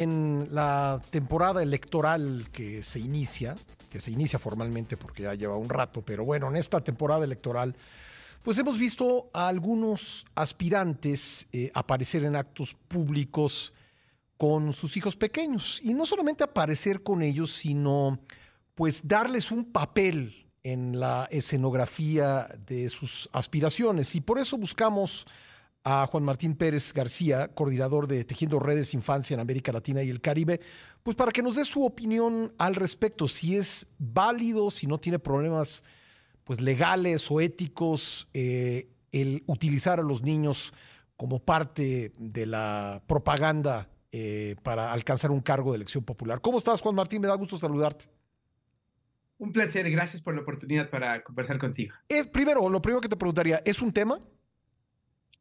En la temporada electoral que se inicia, que se inicia formalmente porque ya lleva un rato, pero bueno, en esta temporada electoral, pues hemos visto a algunos aspirantes eh, aparecer en actos públicos con sus hijos pequeños. Y no solamente aparecer con ellos, sino pues darles un papel en la escenografía de sus aspiraciones. Y por eso buscamos a Juan Martín Pérez García, coordinador de Tejiendo Redes Infancia en América Latina y el Caribe, pues para que nos dé su opinión al respecto, si es válido, si no tiene problemas pues legales o éticos eh, el utilizar a los niños como parte de la propaganda eh, para alcanzar un cargo de elección popular. ¿Cómo estás, Juan Martín? Me da gusto saludarte. Un placer, gracias por la oportunidad para conversar contigo. primero, lo primero que te preguntaría, ¿es un tema?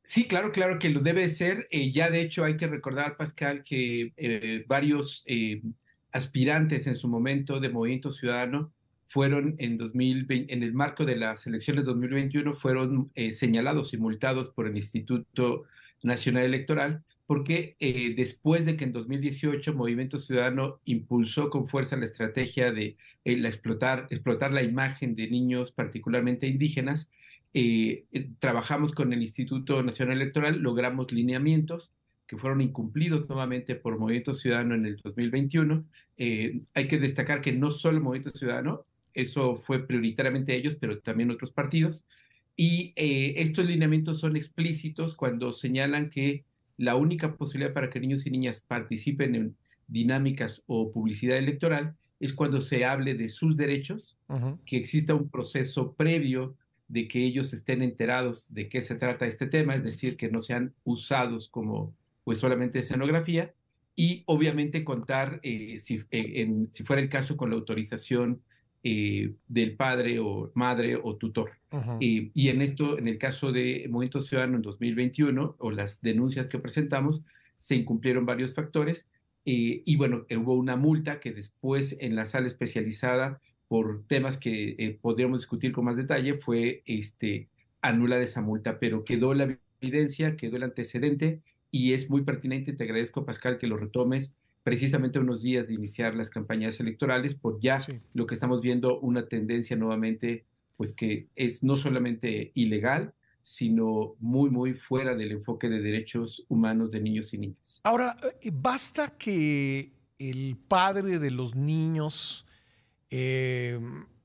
Sí, claro, claro que lo debe ser. Eh, ya de hecho hay que recordar, Pascal, que eh, varios eh, aspirantes en su momento de Movimiento Ciudadano fueron en 2020, en el marco de las elecciones de 2021, fueron señalados y multados por el Instituto Nacional Electoral, porque después de que en 2018 Movimiento Ciudadano impulsó con fuerza la estrategia de explotar, explotar la imagen de niños particularmente indígenas, eh, eh, trabajamos con el Instituto Nacional Electoral, logramos lineamientos que fueron incumplidos nuevamente por Movimiento Ciudadano en el 2021. Eh, hay que destacar que no solo Movimiento Ciudadano, eso fue prioritariamente ellos, pero también otros partidos. Y estos lineamientos son explícitos cuando señalan que la única posibilidad para que niños y niñas participen en dinámicas o publicidad electoral es cuando se hable de sus derechos, que exista un proceso previo de que ellos estén enterados de qué se trata este tema, es decir, que no sean usados como pues solamente escenografía y obviamente contar, eh, si, eh, en, si fuera el caso, con la autorización eh, del padre o madre o tutor. y en esto, en el caso de Movimiento Ciudadano en 2021 o las denuncias que presentamos, se incumplieron varios factores y bueno, hubo una multa que después en la sala especializada por temas que eh, podríamos discutir con más detalle, fue este, anular esa multa, pero quedó la evidencia, quedó el antecedente y es muy pertinente. Te agradezco, Pascal, que lo retomes precisamente unos días de iniciar las campañas electorales, por ya lo que estamos viendo, una tendencia nuevamente, pues que es no solamente ilegal, sino muy, muy fuera del enfoque de derechos humanos de niños y niñas. Ahora, eh, basta que el padre de los niños eh,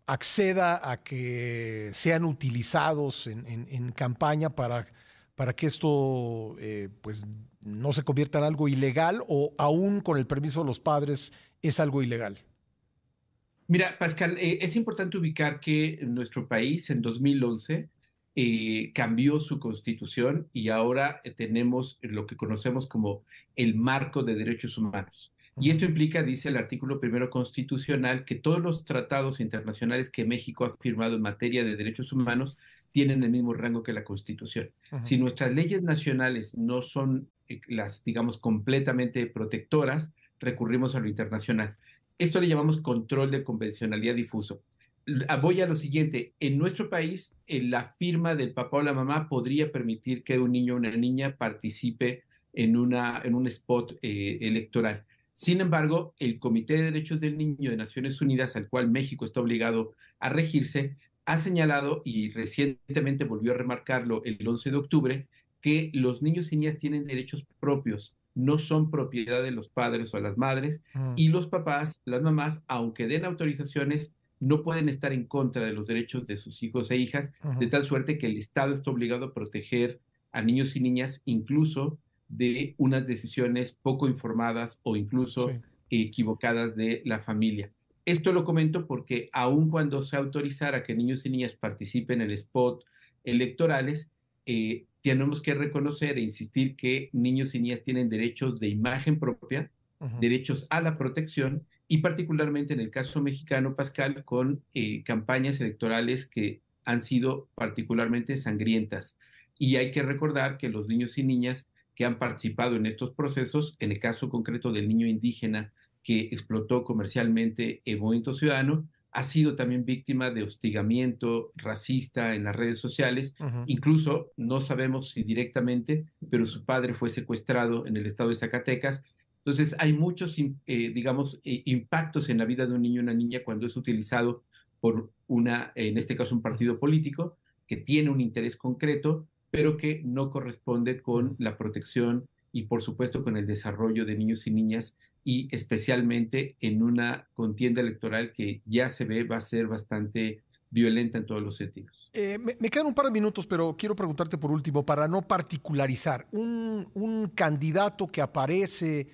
acceda a que sean utilizados en, campaña para, para, que esto eh, pues, no se convierta en algo ilegal o aún con el permiso de los padres es algo ilegal? Mira, Pascal, eh, es importante ubicar que nuestro país en 2011 cambió su constitución y ahora tenemos lo que conocemos como el marco de derechos humanos. Y esto implica, dice el artículo primero constitucional, que todos los tratados internacionales que México ha firmado en materia de derechos humanos tienen el mismo rango que la Constitución. Si nuestras leyes nacionales no son eh, las, digamos, completamente protectoras, recurrimos a lo internacional. Esto le llamamos control de convencionalidad difuso. Ah, voy a lo siguiente. En nuestro país, la firma del papá o la mamá podría permitir que un niño o una niña participe en, una, en un spot eh, electoral. Sin embargo, el Comité de Derechos del Niño de Naciones Unidas, al cual México está obligado a regirse, ha señalado, y recientemente volvió a remarcarlo el 11 de octubre, que los niños y niñas tienen derechos propios, no son propiedad de los padres o las madres, mm. y los papás, las mamás, aunque den autorizaciones, no pueden estar en contra de los derechos de sus hijos e hijas, de tal suerte que el Estado está obligado a proteger a niños y niñas, incluso de unas decisiones poco informadas o incluso equivocadas de la familia. Esto lo comento porque aun cuando se autorizara que niños y niñas participen en el spot electorales, eh, tenemos que reconocer e insistir que niños y niñas tienen derechos de imagen propia, derechos a la protección y particularmente en el caso mexicano, Pascal, con eh, campañas electorales que han sido particularmente sangrientas. Y hay que recordar que los niños y niñas que han participado en estos procesos, en el caso concreto del niño indígena que explotó comercialmente el movimiento ciudadano, ha sido también víctima de hostigamiento racista en las redes sociales. Incluso no sabemos si directamente, pero su padre fue secuestrado en el estado de Zacatecas Entonces, hay muchos, eh, digamos, eh, impactos en la vida de un niño o una niña cuando es utilizado por una, en este caso, un partido político que tiene un interés concreto, pero que no corresponde con la protección y, por supuesto, con el desarrollo de niños y niñas y especialmente en una contienda electoral que ya se ve va a ser bastante violenta en todos los sentidos. Eh, me, quedan un par de minutos, pero quiero preguntarte por último, para no particularizar, un, candidato que aparece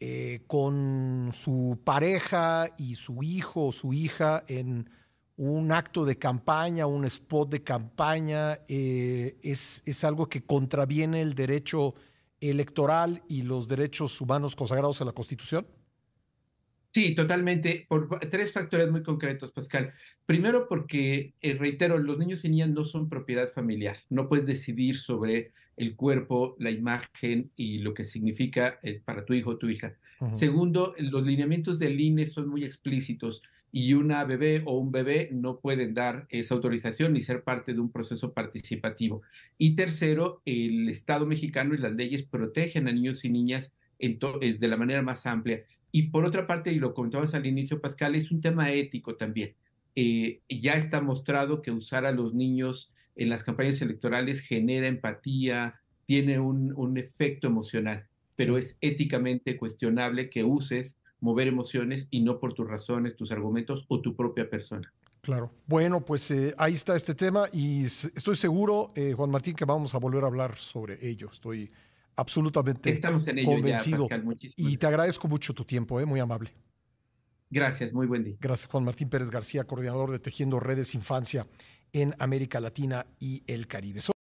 eh, con su pareja y su hijo o su hija en un acto de campaña, un spot de campaña, eh, es, es algo que contraviene el derecho electoral y los derechos humanos consagrados en la Constitución? Sí, totalmente, por tres factores muy concretos, Pascal. Primero, porque, eh, reitero, los niños y niñas no son propiedad familiar. No puedes decidir sobre el cuerpo, la imagen y lo que significa eh, para tu hijo o tu hija. Segundo, los lineamientos del INE son muy explícitos y una bebé o un bebé no pueden dar esa autorización ni ser parte de un proceso participativo. Y tercero, el Estado mexicano y las leyes protegen a niños y niñas en eh, de la manera más amplia. Y por otra parte, y lo comentabas al inicio, Pascal, es un tema ético también. Eh, ya está mostrado que usar a los niños en las campañas electorales genera empatía, tiene un, un efecto emocional, pero es éticamente cuestionable que uses mover emociones y no por tus razones, tus argumentos o tu propia persona. Claro. Bueno, pues eh, ahí está este tema y estoy seguro, eh, Juan Martín, que vamos a volver a hablar sobre ello. Estoy absolutamente Estamos en ello convencido. y te agradezco mucho tu tiempo, eh, muy amable. Gracias, muy buen día. Gracias, Juan Martín Pérez García, coordinador de Tejiendo Redes Infancia en América Latina y el Caribe.